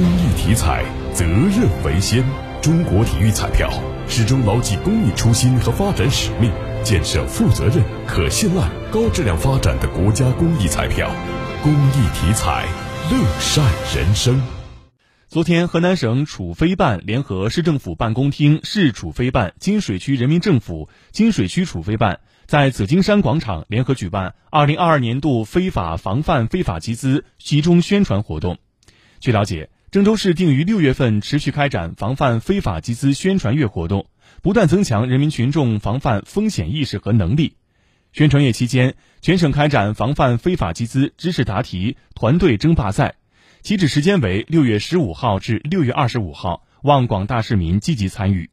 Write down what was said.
公益体彩，责任为先。中国体育彩票始终牢记公益初心和发展使命，建设负责任、可信赖、高质量发展的国家公益彩票。公益体彩，乐善人生。昨天，河南省储非办联合市政府办公厅、市储非办、金水区人民政府、金水区储非办在紫金山广场联合举办二零二二年度非法防范非法集资集中宣传活动。据了解，郑州市定于六月份持续开展防范非法集资宣传月活动，不断增强人民群众防范风险意识和能力。宣传月期间，全省开展防范非法集资知识答题团队争霸赛。起止时间为六月十五号至六月二十五号，望广大市民积极参与。